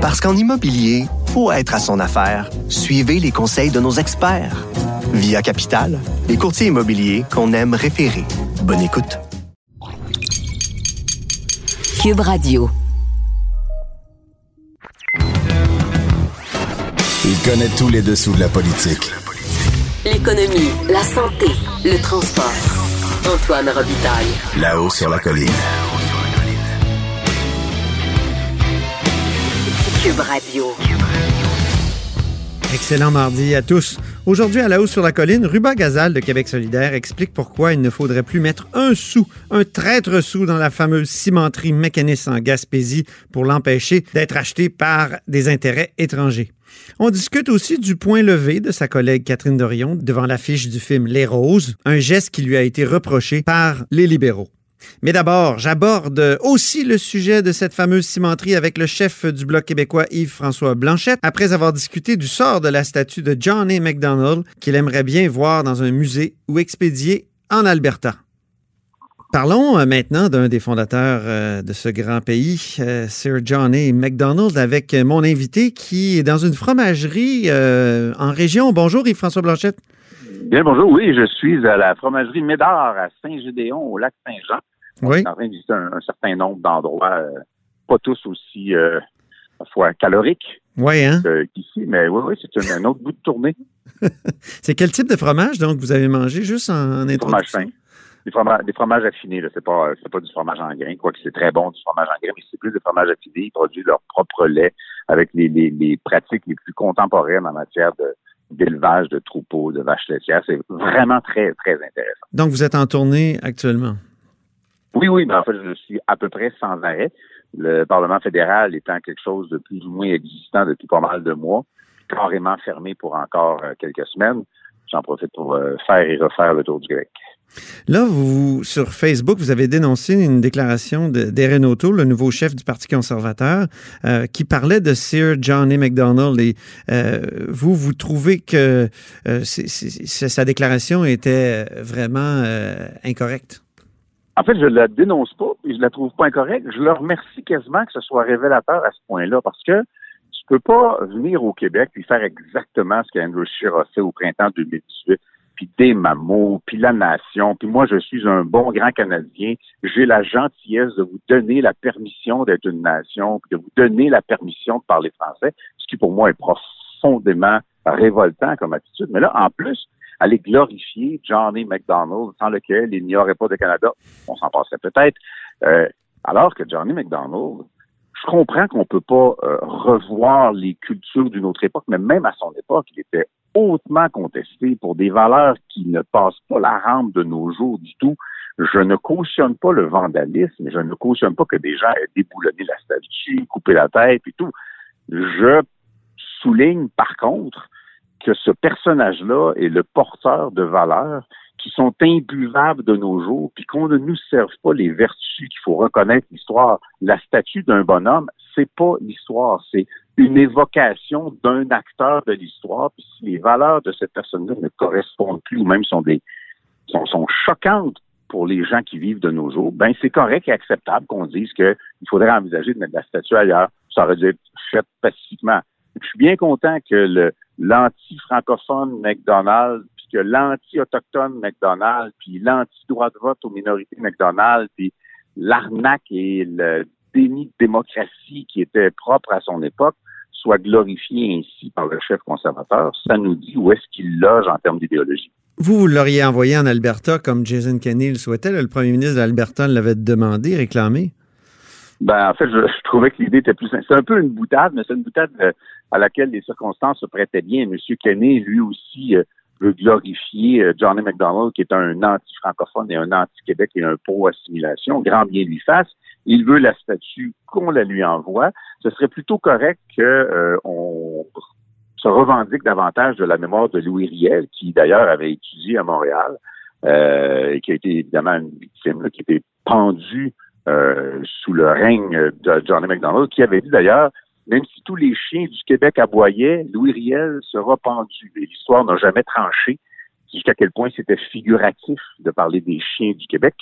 Parce qu'en immobilier, faut être à son affaire. Suivez les conseils de nos experts. Via Capital, les courtiers immobiliers qu'on aime référer. Bonne écoute. Cube Radio. Il connaît tous les dessous de la politique. L'économie, la santé, le transport. Antoine Robitaille. Là-haut sur la colline. Cube Radio. Excellent mardi à tous. Aujourd'hui, à la hausse sur la colline, Ruba Gazal de Québec solidaire explique pourquoi il ne faudrait plus mettre un sou, un traître sou dans la fameuse cimenterie mécaniste en Gaspésie pour l'empêcher d'être acheté par des intérêts étrangers. On discute aussi du point levé de sa collègue Catherine Dorion devant l'affiche du film Les Roses, un geste qui lui a été reproché par les libéraux. Mais d'abord, j'aborde aussi le sujet de cette fameuse cimenterie avec le chef du Bloc québécois Yves-François Blanchette, après avoir discuté du sort de la statue de John A. MacDonald qu'il aimerait bien voir dans un musée ou expédier en Alberta. Parlons euh, maintenant d'un des fondateurs euh, de ce grand pays, euh, Sir John A. MacDonald, avec mon invité qui est dans une fromagerie en région. Bonjour Yves-François Blanchette. Bien, bonjour. Oui, je suis à la fromagerie Médard à Saint-Gédéon, au lac Saint-Jean. Oui. Je suis en train de visiter un, certain nombre d'endroits, pas tous aussi, parfois, caloriques oui, hein? qu'ici, mais oui, oui, c'est un, autre bout de tournée. c'est quel type de fromage, donc, vous avez mangé juste en, en Fromage fin des fromages, des fromages affinés. C'est pas, pas du fromage en grains, quoique c'est très bon du fromage en grains, mais c'est plus des fromages affinés. Ils produisent leur propre lait avec les, les, les pratiques les plus contemporaines en matière de, d'élevage de troupeaux, de vaches laitières. C'est vraiment très, très intéressant. Donc, vous êtes en tournée actuellement? Oui, oui, mais en fait, je suis à peu près sans arrêt. Le Parlement fédéral étant quelque chose de plus ou moins existant depuis pas mal de mois, carrément fermé pour encore euh, quelques semaines. J'en profite pour euh, faire et refaire le tour du grec. Là, vous, sur Facebook, vous avez dénoncé une déclaration d'Erin O'Toole, le nouveau chef du Parti conservateur, euh, qui parlait de Sir John A. MacDonald. Et vous, vous trouvez que sa déclaration était vraiment incorrecte? En fait, je la dénonce pas et je la trouve pas incorrecte. Je leur remercie quasiment que ce soit révélateur à ce point-là parce que tu peux pas venir au Québec et faire exactement ce qu'Andrew Scheer a fait au printemps 2018 puis des mamots, puis la nation, puis moi je suis un bon grand Canadien, j'ai la gentillesse de vous donner la permission d'être une nation, puis de vous donner la permission de parler français, ce qui pour moi est profondément révoltant comme attitude. Mais là, en plus, aller glorifier Johnny McDonald, sans lequel il n'y aurait pas de Canada, on s'en passerait peut-être, euh, alors que Johnny McDonald, je comprends qu'on peut pas euh, revoir les cultures d'une autre époque, mais même à son époque, il était hautement contesté pour des valeurs qui ne passent pas la rampe de nos jours du tout. Je ne cautionne pas le vandalisme, je ne cautionne pas que des gens aient déboulonné la statue, coupé la tête et tout. Je souligne par contre que ce personnage-là est le porteur de valeurs qui sont imbuvables de nos jours, puis qu'on ne nous serve pas les vertus qu'il faut reconnaître l'histoire. La statue d'un bonhomme, c'est pas l'histoire, c'est une évocation d'un acteur de l'histoire. Puis si les valeurs de cette personne-là ne correspondent plus ou même sont des sont, sont choquantes pour les gens qui vivent de nos jours, ben c'est correct et acceptable qu'on dise qu'il faudrait envisager de mettre la statue ailleurs. Ça aurait dû être fait pacifiquement. Je suis bien content que le l'anti-francophone McDonald's, puis que l'anti-autochtone McDonald's, puis l'anti-droit de vote aux minorités McDonald's, puis l'arnaque et le déni de démocratie qui était propre à son époque soit glorifié ainsi par le chef conservateur, ça nous dit où est-ce qu'il loge en termes d'idéologie. Vous, vous l'auriez envoyé en Alberta comme Jason Kenney le souhaitait. le premier ministre d'Alberta l'avait demandé, réclamé. Ben, en fait, je, trouvais que l'idée était plus C'est un peu une boutade, mais c'est une boutade euh, à laquelle les circonstances se prêtaient bien. M. Kenney, lui aussi, euh, veut glorifier euh, Johnny McDonald, qui est un anti-francophone et un anti-Québec et un pro-assimilation. Grand bien lui fasse. Il veut la statue qu'on la lui envoie. Ce serait plutôt correct qu'on se revendique davantage de la mémoire de Louis Riel, qui d'ailleurs avait étudié à Montréal, et qui a été évidemment une victime, qui a été pendue euh, sous le règne de Johnny McDonald, qui avait dit d'ailleurs, même si tous les chiens du Québec aboyaient, Louis Riel sera pendu. L'histoire n'a jamais tranché jusqu'à quel point c'était figuratif de parler des chiens du Québec.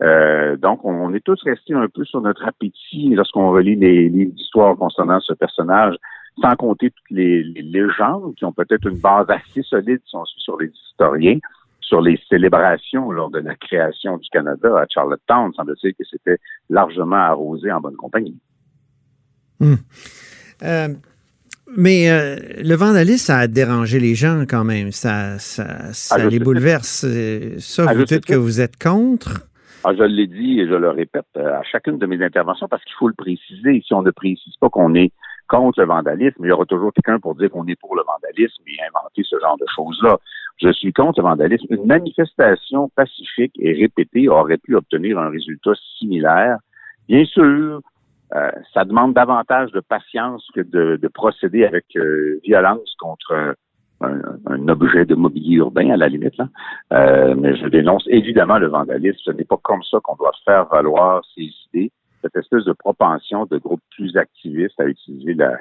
Euh, donc, on, est tous restés un peu sur notre appétit lorsqu'on relit les livres d'histoire concernant ce personnage, sans compter toutes les, légendes qui ont peut-être une base assez solide sur, sur les historiens, sur les célébrations lors de la création du Canada à Charlottetown. Semble-t-il que c'était largement arrosé en bonne compagnie. Hmm. Euh, mais euh, le vandalisme, ça a dérangé les gens quand même. Ça, ça, ça les bouleverse. Ça, vous dites que vous êtes contre? Ah, je l'ai dit et je le répète euh, à chacune de mes interventions parce qu'il faut le préciser. Si on ne précise pas qu'on est contre le vandalisme, il y aura toujours quelqu'un pour dire qu'on est pour le vandalisme et inventer ce genre de choses-là. Je suis contre le vandalisme. Une manifestation pacifique et répétée aurait pu obtenir un résultat similaire. Bien sûr, euh, ça demande davantage de patience que de, procéder avec euh, violence contre un, objet de mobilier urbain, à la limite. Là. Euh, mais je dénonce évidemment le vandalisme. Ce n'est pas comme ça qu'on doit faire valoir ses idées. Cette espèce de propension de groupes plus activistes à utiliser la,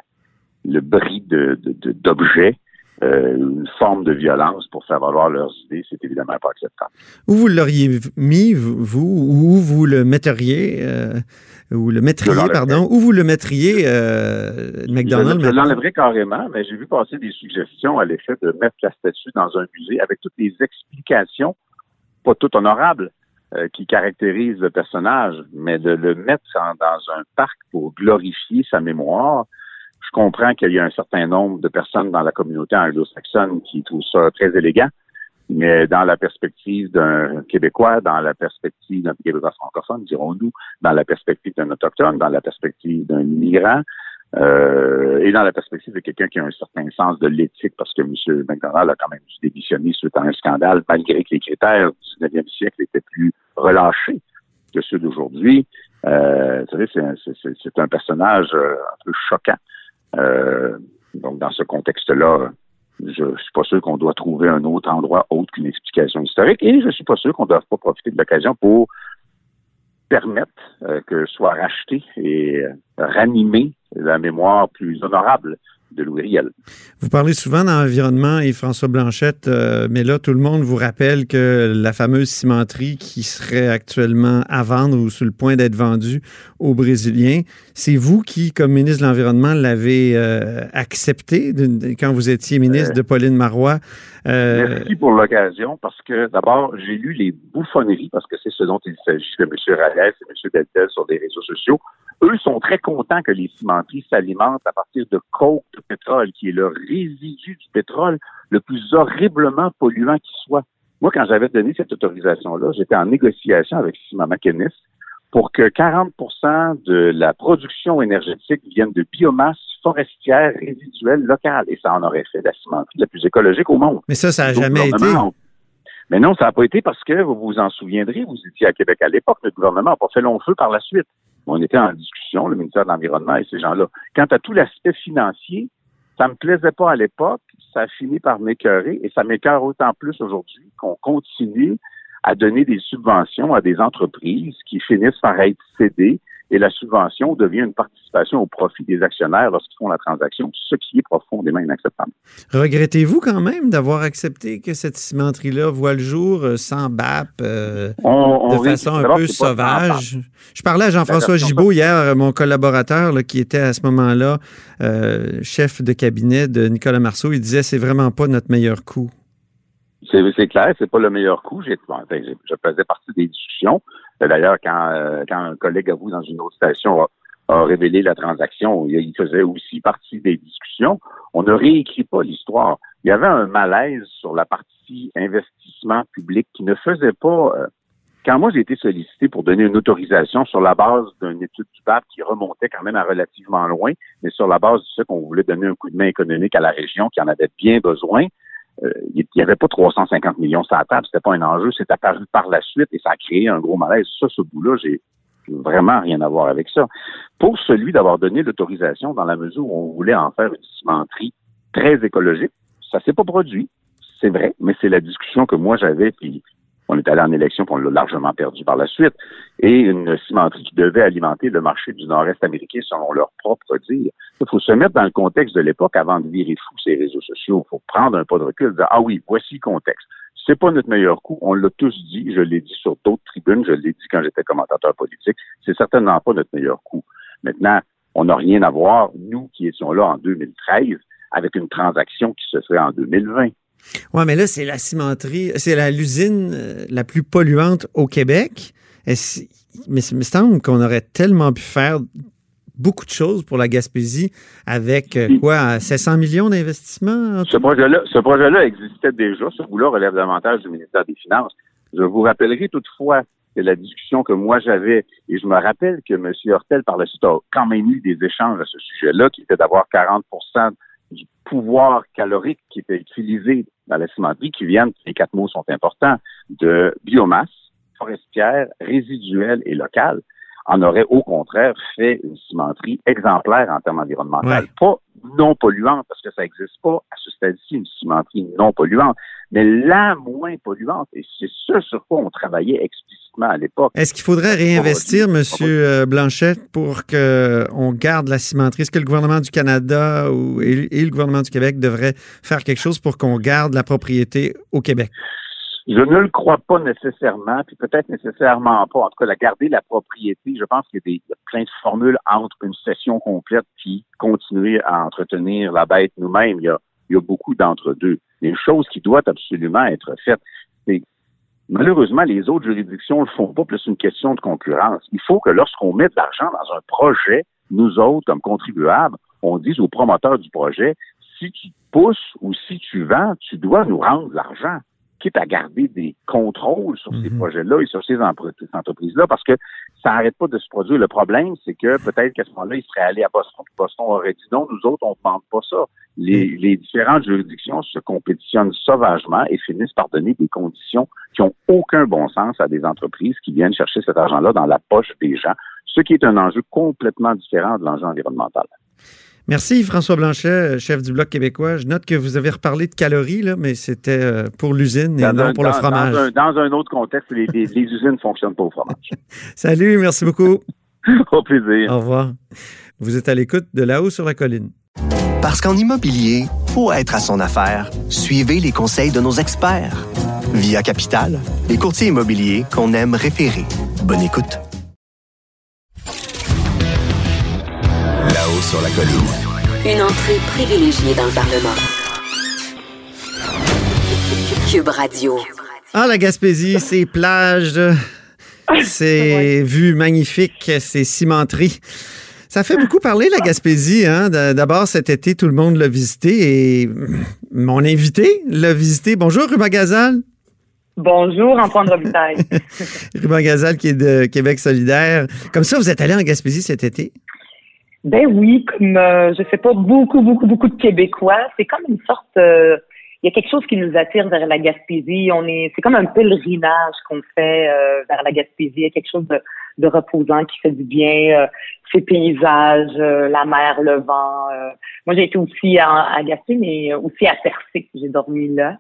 le bris d'objets de, euh, une forme de violence pour faire valoir leurs idées, c'est évidemment pas acceptable. Où vous l'auriez mis, vous, où vous le metteriez, euh, ou le mettriez, pardon, où vous le mettriez, euh, McDonald's? Je, je l'enlèverais carrément, mais j'ai vu passer des suggestions à l'effet de mettre la statue dans un musée avec toutes les explications, pas toutes honorables, euh, qui caractérisent le personnage, mais de le mettre dans un parc pour glorifier sa mémoire, je comprends qu'il y a un certain nombre de personnes dans la communauté anglo-saxonne qui trouvent ça très élégant, mais dans la perspective d'un Québécois, dans la perspective d'un Québécois francophone, dirons-nous, dans la perspective d'un autochtone, dans la perspective d'un immigrant, euh, et dans la perspective de quelqu'un qui a un certain sens de l'éthique, parce que M. McDonald a quand même dû démissionner suite à un scandale, malgré que les critères du 19e siècle étaient plus relâchés que ceux d'aujourd'hui. Euh, vous savez, c'est un personnage euh, un peu choquant. Euh, donc, dans ce contexte-là, je ne suis pas sûr qu'on doit trouver un autre endroit autre qu'une explication historique et je ne suis pas sûr qu'on ne doit pas profiter de l'occasion pour permettre euh, que soit racheté et euh, la mémoire plus honorable de Louis Riel. Vous parlez souvent d'environnement et François Blanchette, euh, mais là, tout le monde vous rappelle que la fameuse cimenterie qui serait actuellement à vendre ou sur le point d'être vendue aux Brésiliens, c'est vous qui, comme ministre de l'Environnement, l'avez euh, accepté quand vous étiez ministre de Pauline Marois. Euh, Merci pour l'occasion, parce que d'abord, j'ai lu les bouffonneries, parce que c'est ce dont il s'agit de M. Ralès et M. Deltel sur des réseaux sociaux. Eux sont très contents que les cimenteries s'alimentent à partir de coke de pétrole, qui est le résidu du pétrole le plus horriblement polluant qui soit. Moi, quand j'avais donné cette autorisation-là, j'étais en négociation avec Simon McInnes pour que 40% de la production énergétique vienne de biomasse forestière résiduelle locale. Et ça en aurait fait la cimenterie la plus écologique au monde. Mais ça, ça n'a jamais été. Mais non, ça n'a pas été parce que, vous vous en souviendrez, vous étiez à Québec à l'époque, le gouvernement n'a pas fait long feu par la suite. On était en discussion, le ministère de l'Environnement et ces gens-là. Quant à tout l'aspect financier, ça me plaisait pas à l'époque, ça a fini par m'écœurer et ça m'écœure autant plus aujourd'hui qu'on continue à donner des subventions à des entreprises qui finissent par être cédées et la subvention devient une participation au profit des actionnaires lorsqu'ils font la transaction, ce qui est profondément inacceptable. Regrettez-vous quand même d'avoir accepté que cette cimenterie-là voit le jour euh, sans BAP, euh, de façon un peu sauvage? Je parlais à Jean-François Gibault hier, euh, mon collaborateur qui était à ce moment-là chef de cabinet de Nicolas Marceau. Il disait c'est vraiment pas notre meilleur coup. C'est clair, c'est pas le meilleur coup. je faisais partie des discussions. D'ailleurs, quand, euh, quand un collègue à vous dans une autre station a, révélé la transaction, il faisait aussi partie des discussions. On ne réécrit pas l'histoire. Il y avait un malaise sur la partie investissement public qui ne faisait pas. Euh, quand moi j'ai été sollicité pour donner une autorisation sur la base d'une étude du PAP qui remontait quand même à relativement loin, mais sur la base de ce qu'on voulait donner un coup de main économique à la région qui en avait bien besoin, il n'y avait pas 350 millions sur la table, c'était pas un enjeu, c'est apparu par la suite et ça a créé un gros malaise. Ça, ce bout-là, j'ai vraiment rien à voir avec ça. Pour celui d'avoir donné l'autorisation dans la mesure où on voulait en faire une cimenterie très écologique, ça s'est pas produit, c'est vrai, mais c'est la discussion que moi j'avais, puis on est allé en élection, puis on l'a largement perdu par la suite. Et une cimenterie qui devait alimenter le marché du nord-est américain selon leur propre dire. Il faut se mettre dans le contexte de l'époque avant de virer fou ces réseaux sociaux. Il faut prendre un pas de recul, dire, ah oui, voici le contexte. C'est pas notre meilleur coup. On l'a tous dit. Je l'ai dit sur d'autres tribunes. Je l'ai dit quand j'étais commentateur politique. C'est certainement pas notre meilleur coup. Maintenant, on n'a rien à voir, nous qui étions là en 2013, avec une transaction qui se ferait en 2020. Oui, mais là, c'est la cimenterie, c'est l'usine euh, la plus polluante au Québec. Mais il me semble qu'on aurait tellement pu faire beaucoup de choses pour la Gaspésie avec euh, quoi, 700 millions d'investissements? Ce projet-là, ce projet-là existait déjà. Ce bout-là relève davantage du ministère des Finances. Je vous rappellerai toutefois que la discussion que moi j'avais, et je me rappelle que M. Hortel, par le suite, a quand même eu des échanges à ce sujet-là, qui était d'avoir 40 du pouvoir calorique qui était utilisé dans la cimenterie, qui viennent, les quatre mots sont importants, de biomasse forestière, résiduelle et locale en aurait au contraire fait une cimenterie exemplaire en termes environnementaux. Pas non polluante, parce que ça n'existe pas à ce stade-ci, une cimenterie non polluante, mais la moins polluante. Et c'est ce sur quoi on travaillait explicitement à l'époque. Est-ce qu'il faudrait réinvestir, M. Euh, Blanchet, pour qu'on garde la cimenterie? Est-ce que le gouvernement du Canada ou, et le gouvernement du Québec devraient faire quelque chose pour qu'on garde la propriété au Québec? Je ne le crois pas nécessairement, puis peut-être nécessairement pas. En tout cas, la garder la propriété, je pense qu'il y a, plein de formules entre une session complète puis continuer à entretenir la bête nous-mêmes. Il y a, il y a beaucoup d'entre-deux. Une chose qui doit absolument être faite, c'est malheureusement, les autres juridictions ne le font pas, plus une question de concurrence. Il faut que lorsqu'on met de l'argent dans un projet, nous autres, comme contribuables, on dise aux promoteurs du projet, si tu pousses ou si tu vends, tu dois nous rendre l'argent quitte à garder des contrôles sur ces mhm. projets-là et sur ces entreprises-là, parce que ça n'arrête pas de se produire. Le problème, c'est que peut-être qu'à ce moment-là, ils seraient allés à Boston, Boston aurait dit non, nous autres, on ne demande pas ça. Les, mhm. les, différentes juridictions se compétitionnent sauvagement et finissent par donner des conditions qui ont aucun bon sens à des entreprises qui viennent chercher cet argent-là dans la poche des gens, ce qui est un enjeu complètement différent de l'enjeu environnemental. Merci François Blanchet, chef du Bloc québécois. Je note que vous avez reparlé de calories, là, mais c'était euh, pour l'usine et non pour le fromage. Dans un, autre contexte, les, usines ne fonctionnent pas au fromage. Salut, merci beaucoup. au plaisir. Au revoir. Vous êtes à l'écoute de là-haut sur la colline. Parce qu'en immobilier, pour être à son affaire, suivez les conseils de nos experts. Via Capital, les courtiers immobiliers qu'on aime référer. Bonne écoute. Là-haut sur la colline. Une entrée privilégiée dans le Parlement. Cube Radio. Ah, la Gaspésie, c'est plages, c'est vues magnifiques, c'est cimenterie. Ça fait beaucoup parler, la Gaspésie. Hein? D'abord, cet été, tout le monde l'a visité et mon invité l'a visité. Bonjour, Ruba Gazal. Bonjour, Antoine Robitaille. Ruba Gazal, qui est de Québec solidaire. Comme ça, vous êtes allé en Gaspésie cet été? Ben oui, comme euh, je sais pas beaucoup, beaucoup, beaucoup de Québécois, c'est comme une sorte euh, il y a quelque chose qui nous attire vers la Gaspésie. On est c'est comme un pèlerinage qu'on fait euh, vers la Gaspésie. Il y a quelque chose de, de reposant qui fait du bien. ces paysages, la mer, le vent. moi j'ai été aussi à, à Gaspé, mais aussi à Percé. J'ai dormi là.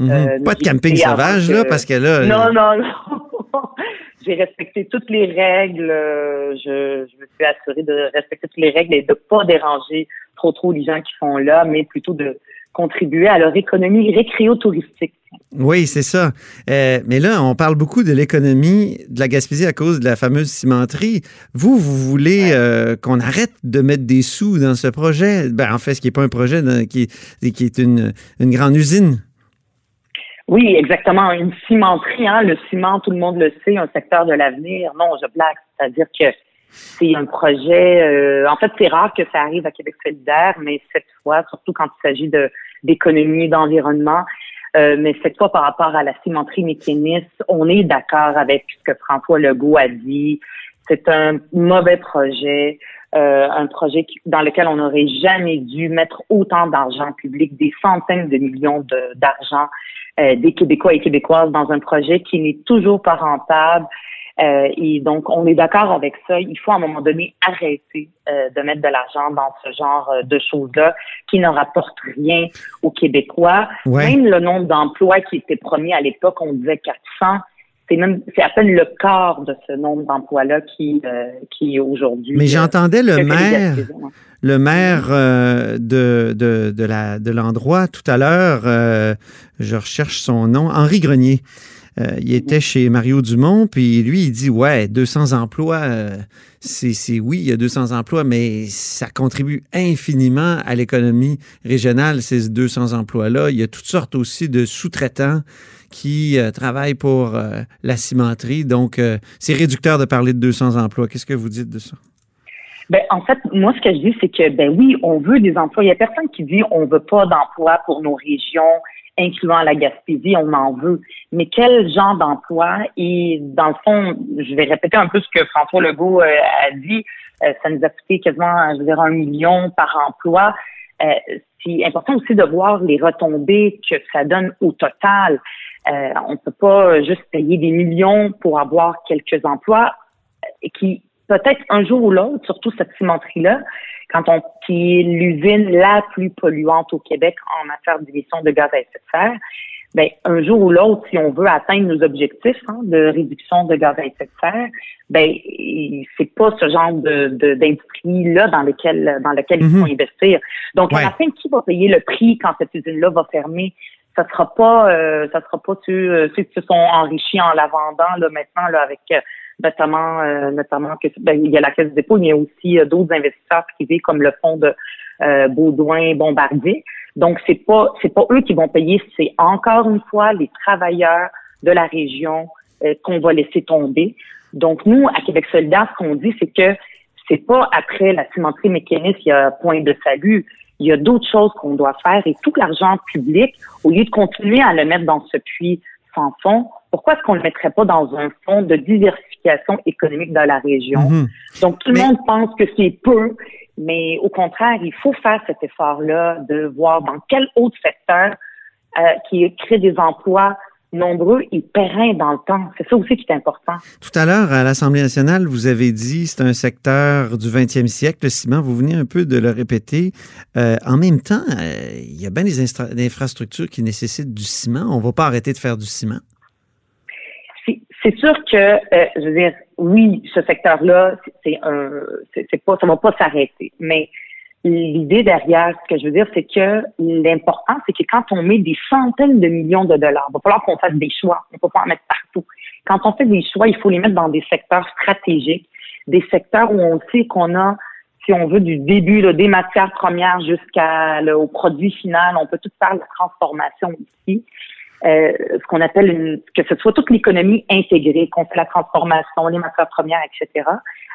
Mm-hmm. pas de camping sauvage, là, parce que là. Non, non, non. j'ai respecté toutes les règles. Euh, je, je, me suis assurée de respecter toutes les règles et de pas déranger trop trop les gens qui sont là, mais plutôt de contribuer à leur économie récréo-touristique. Oui, c'est ça. Euh, mais là, on parle beaucoup de l'économie de la Gaspésie à cause de la fameuse cimenterie. Vous, vous voulez euh, qu'on arrête de mettre des sous dans ce projet? Ben, en fait, ce qui n'est pas un projet, qui, qui est une, une grande usine. Oui, exactement. Une cimenterie, hein, le ciment, tout le monde le sait, un secteur de l'avenir. Non, je blague. C'est-à-dire que c'est un projet. Euh, en fait, c'est rare que ça arrive à Québec solidaire, mais cette fois, surtout quand il s'agit de d'économie, d'environnement, euh, mais cette fois par rapport à la cimenterie mécaniste, on est d'accord avec ce que François Legault a dit. C'est un mauvais projet, euh, un projet dans lequel on n'aurait jamais dû mettre autant d'argent public, des centaines de millions d'argent euh, des Québécois et Québécoises dans un projet qui n'est toujours pas rentable. Euh, et donc, on est d'accord avec ça. Il faut à un moment donné arrêter euh, de mettre de l'argent dans ce genre de choses-là qui ne rapportent rien aux Québécois. Même le nombre d'emplois qui était promis à l'époque, on disait 400. C'est même c'est à peine le quart de ce nombre d'emplois-là qui, euh, qui aujourd'hui. Mais j'entendais le maire, le maire euh, de, de, de, la, de l'endroit tout à l'heure, euh, je recherche son nom, Henri Grenier. Euh, il était chez Mario Dumont, puis lui, il dit Ouais, 200 emplois, euh, c'est, c'est oui, il y a 200 emplois, mais ça contribue infiniment à l'économie régionale, ces 200 emplois-là. Il y a toutes sortes aussi de sous-traitants qui euh, travaillent pour euh, la cimenterie. Donc, euh, c'est réducteur de parler de 200 emplois. Qu'est-ce que vous dites de ça? Ben, en fait, moi, ce que je dis, c'est que, ben oui, on veut des emplois. Il y a personne qui dit on veut pas d'emplois pour nos régions, incluant la Gaspésie, on en veut. Mais quel genre d'emploi? Et dans le fond, je vais répéter un peu ce que François Legault euh, a dit. Ça nous a coûté quasiment, je dire, un million par emploi. C'est important aussi de voir les retombées que ça donne au total. Euh, on ne peut pas juste payer des millions pour avoir quelques emplois euh, qui, peut-être un jour ou l'autre, surtout cette cimenterie-là, quand on qui est l'usine la plus polluante au Québec en matière d'émissions de gaz à effet de serre, ben, un jour ou l'autre, si on veut atteindre nos objectifs hein, de réduction de gaz à effet de serre, ben c'est pas ce genre de, de- d'industrie-là dans lequel dans lequel il faut Mhm. investir. Donc à la fin, qui va payer le prix quand cette usine-là va fermer? Ça sera pas euh, ça sera pas ceux, euh, ceux qui se sont enrichis en la vendant là maintenant là avec euh, notamment euh, notamment que ben, il y a la caisse de dépôt, mais il y a aussi euh, d'autres investisseurs privés comme le fonds de euh, Baudouin Bombardier. Donc c'est pas c'est pas eux qui vont payer, c'est encore une fois les travailleurs de la région euh, qu'on va laisser tomber. Donc nous à Québec solidaire, ce qu'on dit c'est que c'est pas après la cimenterie mécaniste, il y a point de salut. Il y a d'autres choses qu'on doit faire et tout l'argent public, au lieu de continuer à le mettre dans ce puits sans fond, pourquoi est-ce qu'on ne le mettrait pas dans un fonds de diversification économique dans la région? Mhm. Donc, tout le Mais- monde pense que c'est peu, mais au contraire, il faut faire cet effort-là de voir dans quel autre secteur euh, qui crée des emplois nombreux et pérennes dans le temps. C'est ça aussi qui est important. Tout à l'heure, à l'Assemblée nationale, vous avez dit c'est un secteur du 20e siècle, le ciment. Vous venez un peu de le répéter. Euh, en même temps, euh, il y a bien des infrastructures qui nécessitent du ciment. On ne va pas arrêter de faire du ciment. C'est- C'est sûr que, euh, je veux dire, oui, ce secteur-là, c'est- un, c'est pas, ça va pas s'arrêter. Mais l'idée derrière, ce que je veux dire, c'est que l'important, c'est que quand on met des centaines de millions de dollars, il va falloir qu'on fasse des choix. On peut pas en mettre partout. Quand on fait des choix, il faut les mettre dans des secteurs stratégiques, des secteurs où on sait qu'on a, si on veut, du début, là, des matières premières jusqu'à au produit final. On peut tout faire la transformation ici. Euh, ce qu'on appelle une, que ce soit toute l'économie intégrée, qu'on fait la transformation, les matières premières, etc.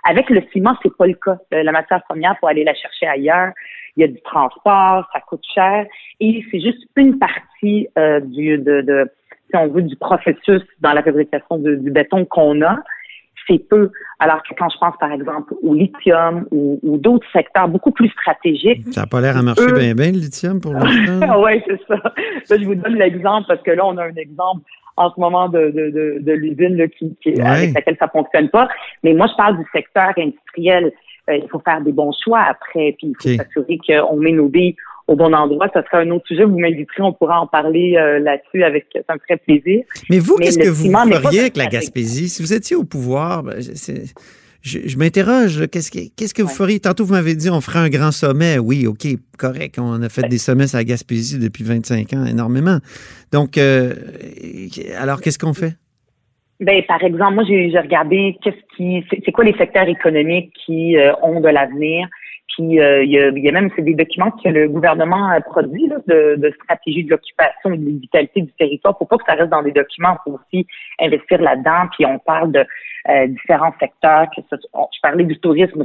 Avec le ciment, c'est pas le cas. Euh, La matière première, pour aller la chercher ailleurs, il y a du transport, ça coûte cher, et c'est juste une partie euh, du, de, de, si on veut, du processus dans la fabrication de- du béton qu'on a. C'est peu. Alors que quand je pense, par exemple, au lithium ou, ou d'autres secteurs beaucoup plus stratégiques, Ça n'a pas l'air à marcher Eux- bien, bien, le lithium, pour l'instant. ouais, c'est ça. Là, je vous donne l'exemple parce que là, on a un exemple en ce moment de, de, de, de l'usine qui, qui- Ouais. avec laquelle ça fonctionne pas. Mais moi, je parle du secteur industriel. Euh, il faut faire des bons choix après, puis il faut s'assurer qu'on met nos billes au bon endroit. Ça sera un autre sujet. Vous m'inviterez, on pourra en parler euh, là-dessus avec ça me ferait plaisir. Mais vous, qu'est-ce que vous feriez avec la. Gaspésie? Si vous étiez au pouvoir, ben, je, je m'interroge, qu'est-ce que, qu'est-ce que vous feriez? Tantôt, vous m'avez dit on ferait un grand sommet. Oui, OK, correct. On a fait des sommets à la Gaspésie depuis 25 ans, énormément. Donc, euh, alors, qu'est-ce qu'on fait? Ben, par exemple, moi, j'ai regardé qu'est-ce qui, c'est c'est quoi les secteurs économiques qui euh, ont de l'avenir? Puis euh, il y, a, il même c'est des documents que le gouvernement a produits là, de, stratégie de l'occupation et de vitalité du territoire. Faut pas que ça reste dans des documents, faut aussi investir là-dedans. Puis on parle de euh, différents secteurs. Je parlais du tourisme,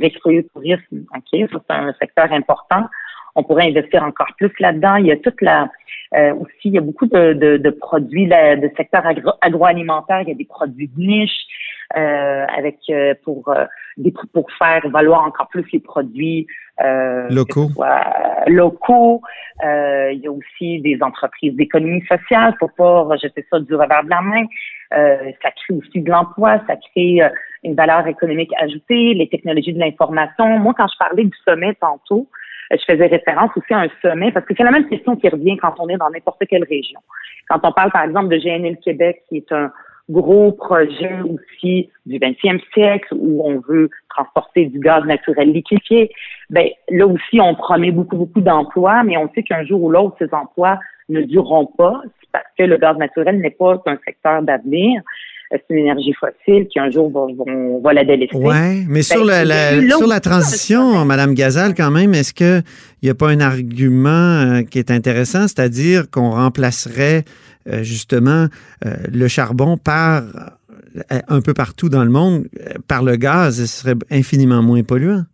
tourisme, ok, ça c'est un secteur important. On pourrait investir encore plus là-dedans. Il y a toute la euh, aussi, il y a beaucoup de, produits de secteur agro- agroalimentaire. Il y a des produits de niche euh, avec euh, pour euh, des, pour faire valoir encore plus les produits euh, Locaux. soit, euh, locaux. Euh, il y a aussi des entreprises d'économie sociale pour pas rejeter ça du revers de la main. Euh, ça crée aussi de l'emploi, ça crée euh, une valeur économique ajoutée, les technologies de l'information. Moi, quand je parlais du sommet tantôt, euh, je faisais référence aussi à un sommet parce que c'est la même question qui revient quand on est dans n'importe quelle région. Quand on parle, par exemple, de GNL Québec, qui est un, gros projets aussi du 20e siècle où on veut transporter du gaz naturel liquéfié, ben là aussi on promet beaucoup beaucoup d'emplois, mais on sait qu'un jour ou l'autre ces emplois ne dureront pas parce que le gaz naturel n'est pas un secteur d'avenir. C'est une énergie fossile qui un jour va, la délaisser. Oui, mais sur, Ben, la, sur la transition, Madame Gazal, quand même, est-ce qu'il n'y a pas un argument euh, qui est intéressant, c'est-à-dire qu'on remplacerait euh, justement euh, le charbon par euh, un peu partout dans le monde euh, par le gaz, ce serait infiniment moins polluant?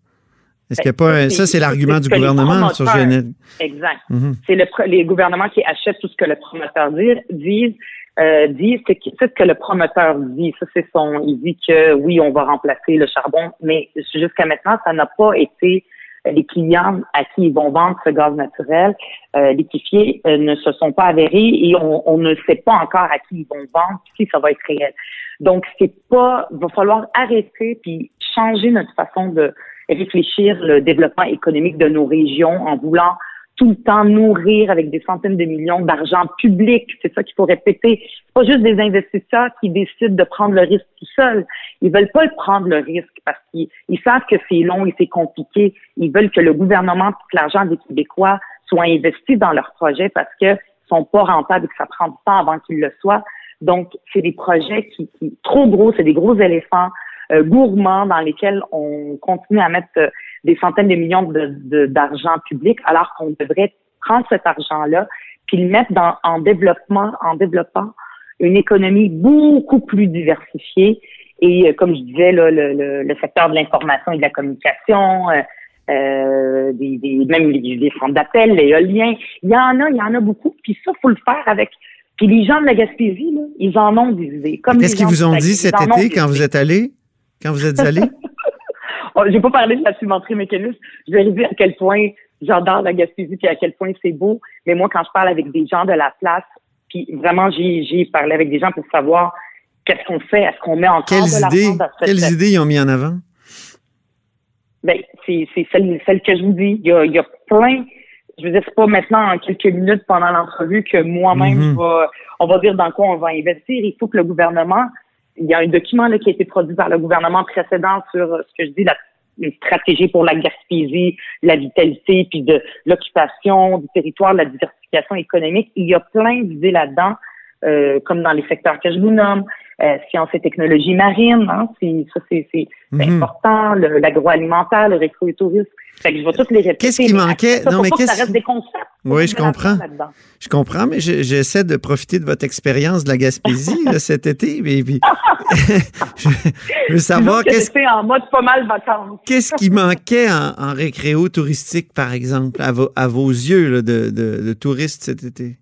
Est-ce qu'il n'y a pas Ben, un- c'est- ça, c'est l'argument du que gouvernement sur GNL? Exact. Mhm. C'est le, les gouvernements qui achètent tout ce que le promoteur dit, disent. Euh, disent, c'est que- ce que le promoteur dit. Ça, c'est son. Il dit que oui, on va remplacer le charbon, mais jusqu'à maintenant, ça n'a pas été euh, les clients à qui ils vont vendre ce gaz naturel euh, liquéfié euh, ne se sont pas avérés et on, on ne sait pas encore à qui ils vont vendre si ça va être réel. Donc c'est pas, va falloir arrêter puis changer notre façon de réfléchir le développement économique de nos régions en voulant tout le temps nourrir avec des centaines de millions d'argent public. C'est ça qu'il faut répéter. C'est pas juste des investisseurs qui décident de prendre le risque tout seuls. Ils veulent pas prendre le risque parce qu'ils ils savent que c'est long et c'est compliqué. Ils veulent que le gouvernement, tout l'argent des Québécois soit investi dans leurs projets parce que sont pas rentables et que ça prend du temps avant qu'ils le soient. Donc, c'est des projets qui, qui trop gros, c'est des gros éléphants euh, gourmands dans lesquels on continue à mettre euh, des centaines de millions de- de- d'argent public, alors qu'on devrait prendre cet argent-là puis le mettre dans, en développement, en développant une économie beaucoup plus diversifiée. Et euh, comme je disais, là, le, le- le secteur de l'information et de la communication, euh, euh, des, des- même les, les centres d'appel, l'éolien, il y en a, il y en a beaucoup. Puis ça, faut le faire avec. Puis les gens de la Gaspésie, là, ils en ont des idées. Qu'est-ce qu'ils vous ont dit cet été quand vous êtes allé? Quand vous êtes allé? Oh, J'ai pas parlé de la cimenterie mécaniste. Je vais dire à quel point j'adore la Gaspésie puis à quel point c'est beau. Mais moi, quand je parle avec des gens de la place, puis vraiment, j'ai parlé avec des gens pour savoir qu'est-ce qu'on fait, est-ce qu'on met encore Quelles de idées, quelles idées ils ont mis en avant? Ben, c'est celle, celle que je vous dis. Il y a, il y a plein. Je veux dire, c'est pas maintenant en quelques minutes pendant l'entrevue que moi-même je vais, on va dire dans quoi on va investir. Il faut que le gouvernement, il y a un document là, qui a été produit par le gouvernement précédent sur euh, ce que je dis, la une stratégie pour la Gaspésie, la vitalité, puis de l'occupation du territoire, la diversification économique. Il y a plein d'idées là-dedans, euh, comme dans les secteurs que je vous nomme, euh, sciences et technologies marines, hein, c'est, ça c'est, Mhm. important, l'agroalimentaire, le récro-tourisme. Fait que je vais toutes les répéter. Qu'est-ce qui manquait? ça, Non, mais qu'est-ce- ça reste des concepts. Oui, je comprends. Je comprends, mais je- j'essaie de profiter de votre expérience de la Gaspésie là, cet été. Et puis, je veux savoir qu'est-ce en mode pas mal vacances. qu'est-ce qui manquait en, en récréo touristique, par exemple, à, vos- à vos yeux là, de, de- de touristes cet été?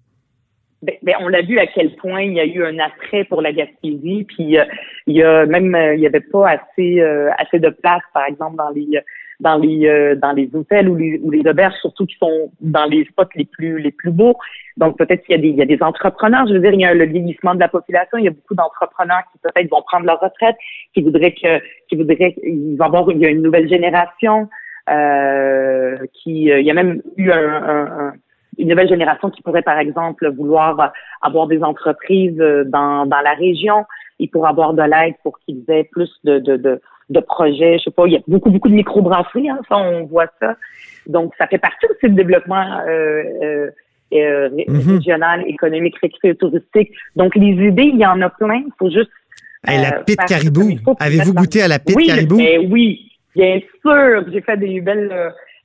Ben, ben, on l'a vu à quel point il y a eu un attrait pour la Gaspésie, puis euh, il y a même euh, il y avait pas assez euh, assez de place, par exemple dans les dans les euh, dans les hôtels ou les, ou les auberges, surtout qui sont dans les spots les plus les plus beaux. Donc peut-être qu'il y a des il y a des entrepreneurs. Je veux dire, il y a le vieillissement de la population. Il y a beaucoup d'entrepreneurs qui peut-être vont prendre leur retraite, qui voudraient que qui voudraient ils vont avoir il y a une nouvelle génération euh, qui il y a même eu un, un- un- une nouvelle génération qui pourrait, par exemple, vouloir avoir des entreprises euh, dans, dans la région. Ils pourraient avoir de l'aide pour qu'ils aient plus de, de, de, de projets. Je sais pas, il y a beaucoup, beaucoup de microbrasseries, hein, ça, on voit ça. Donc, ça fait partie aussi du développement euh, euh, euh, Mhm. régional, économique, récréatif, touristique. Donc, les idées, il y en a plein. Il faut juste... Hey, la euh, pite caribou. Avez-vous goûté à la pite oui, caribou? mais oui, bien sûr. J'ai fait des belles.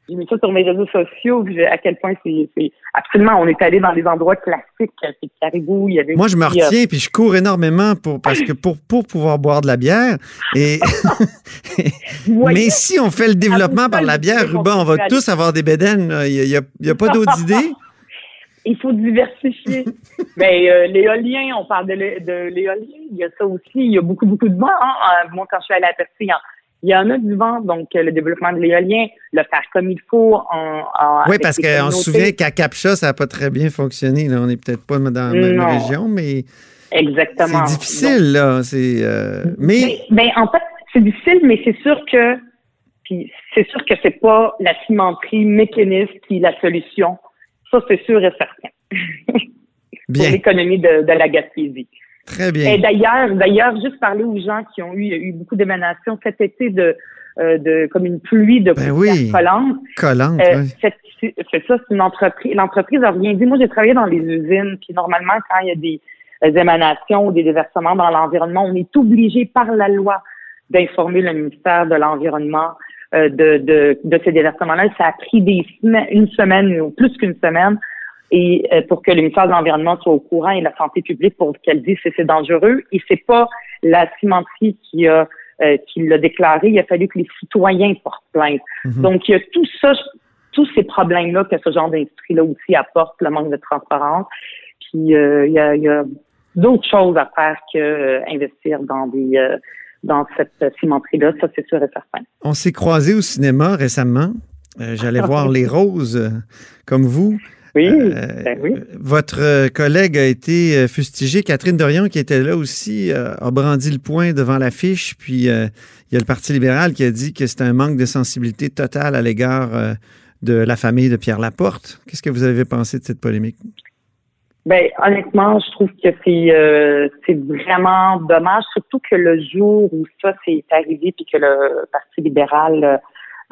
J'ai mis ça sur mes réseaux sociaux. puis à quel point c'est, absolument. On est allé dans des endroits classiques. euh, C'est caribou. Il y avait Moi, je me euh, retiens, puis je cours énormément pour, parce que pour, pour pouvoir boire de la bière. Et, mais si on fait le développement par la bière, Ruben, on va tous avoir des bédaines. Il n'y a, y a pas d'autres idées? il faut diversifier. Mais euh, l'éolien, on parle de, l'é- de l'éolien. Il y a ça aussi. Il y a beaucoup, beaucoup de vent. hein. Moi, quand je suis allée à Percy, il y en- a du vent. Donc, euh, le développement de l'éolien, le faire comme il faut. En, en- Oui, parce qu'on se souvient qu'à Capcha, ça n'a pas très bien fonctionné. Là. On n'est peut-être pas dans la même Non. région, mais Exactement. c'est difficile, là. C'est, euh, mais Mais, ben, en fait, c'est difficile, mais c'est sûr que puis c'est sûr que c'est pas la cimenterie mécaniste qui est la solution. Ça, c'est sûr et certain. Pour l'économie de, de la Gaspésie. Très bien. Et d'ailleurs, d'ailleurs, juste parler aux gens qui ont eu, eu beaucoup d'émanations cet été de, euh, de comme une pluie de Ben oui. collante. Collante, Euh, oui. c'est c'est ça, c'est une entreprise. L'entreprise a rien dit. Moi, j'ai travaillé dans les usines, puis normalement, quand il y a des, des émanations ou des déversements dans l'environnement, on est obligé par la loi d'informer le ministère de l'Environnement euh, de, de, de ces déversements-là. Ça a pris des semaines, une semaine ou plus qu'une semaine et euh, pour que le ministère de l'Environnement soit au courant et la santé publique pour qu'elle dise que c'est dangereux. Et c'est pas la cimenterie qui a euh, qui l'a déclaré. Il a fallu que les citoyens portent plainte. Mhm. Donc, il y a tout ça, tous ces problèmes-là que ce genre d'industrie-là aussi apporte, le manque de transparence. Puis, euh, il y a, il y a d'autres choses à faire que euh, investir dans des dans cette cimenterie-là, ça c'est sûr et certain. On s'est croisés au cinéma récemment. Euh, J'allais voir Les Roses, comme vous. Oui, Euh, ben oui. Votre euh, collègue a été euh, fustigé. Catherine Dorion, qui était là aussi, a brandi le poing devant l'affiche. Puis euh, il y a le Parti libéral qui a dit que c'était un manque de sensibilité totale à l'égard euh, de la famille de Pierre Laporte. Qu'est-ce que vous avez pensé de cette polémique? Ben honnêtement, je trouve que c'est euh, c'est vraiment dommage, surtout que le jour où ça s'est arrivé puis que le Parti libéral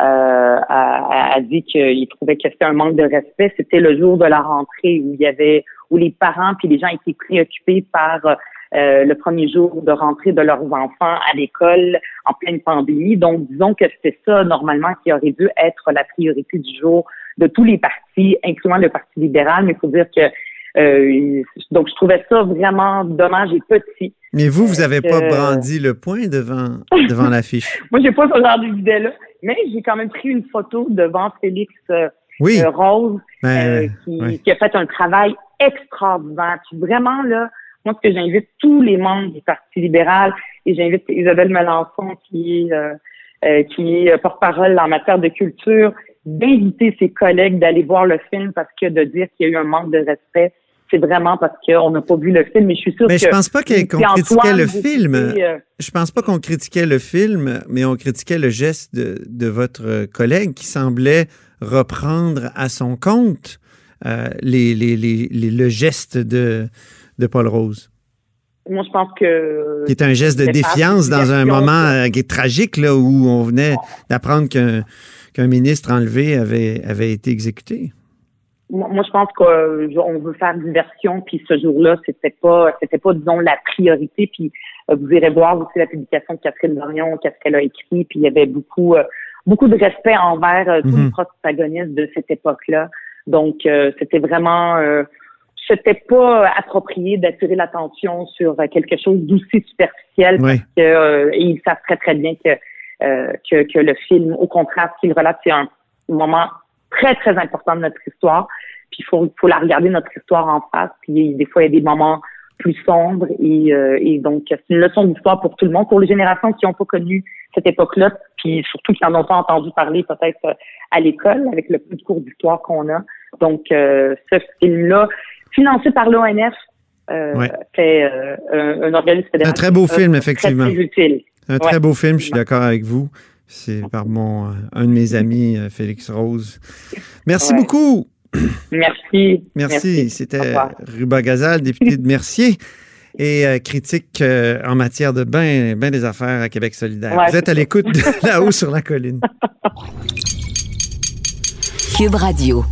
a, a dit qu'il trouvait que c'était un manque de respect, c'était le jour de la rentrée où il y avait où les parents puis les gens étaient préoccupés par euh, le premier jour de rentrée de leurs enfants à l'école en pleine pandémie. Donc, disons que c'est ça, normalement, qui aurait dû être la priorité du jour de tous les partis, incluant le Parti libéral. Mais il faut dire que euh, donc, je trouvais ça vraiment dommage et petit. Mais vous, vous n'avez pas Euh, brandi le poing devant, devant l'affiche? Moi, j'ai pas ce genre d'idée-là, mais j'ai quand même pris une photo devant Félix euh, Oui. Rose, Ben, qui, a fait un travail extraordinaire. Puis vraiment, là, moi, ce que j'invite tous les membres du Parti libéral, et j'invite Isabelle Melançon, qui est, euh, euh, qui est porte-parole en matière de culture, d'inviter ses collègues d'aller voir le film parce que de dire qu'il y a eu un manque de respect, c'est vraiment parce qu'on n'a pas vu le film. Mais je suis sûre Mais que... je pense pas qu'on Antoine, critiquait le film. euh, Je pense pas qu'on critiquait le film, mais on critiquait le geste de, de votre collègue qui semblait reprendre à son compte euh, les, les- les- le geste de, de Paul Rose, moi, je pense que... qui est un geste de c'est défiance dans un moment euh, qui est tragique là, où on venait d'apprendre qu'un qu'un ministre enlevé avait, avait été exécuté? Moi, je pense qu'on veut faire diversion, puis ce jour-là, c'était pas, c'était pas, disons, la priorité. Puis euh, vous irez voir aussi la publication de Catherine Dorion, qu'est-ce qu'elle a écrit, puis il y avait beaucoup, euh, beaucoup de respect envers euh, tous Mhm. les protagonistes de cette époque-là. Donc, euh, c'était vraiment, euh, c'était pas approprié d'attirer l'attention sur euh, quelque chose d'aussi superficiel, Oui. que, euh, et ils savent très très bien que, euh, que, que le film, au contraire, ce qu'il relate, c'est un moment très, très important de notre histoire. Puis il faut, faut la regarder, notre histoire en face. Puis des fois, il y a des moments plus sombres. Et, euh, et donc, c'est une leçon d'histoire pour tout le monde, pour les générations qui n'ont pas connu cette époque-là, puis surtout qui n'en ont pas entendu parler peut-être euh, à l'école, avec le peu de cours d'histoire qu'on a. Donc, euh, ce film-là, financé par l'ONF, euh, Ouais. fait euh, un, un organisme fédéral. Un très beau euh, film, très, effectivement. Très, utile. Un Ouais. très beau film, je suis d'accord avec vous. C'est par mon, euh, un de mes amis, euh, Félix Rose. Merci Ouais. beaucoup. Merci. Merci. C'était. Ruba Gazal, député de Mercier et euh, critique euh, en matière de bain, bain des affaires à Québec solidaire. Ouais, Vous êtes à l'écoute de là-haut sur la colline. Cube Radio.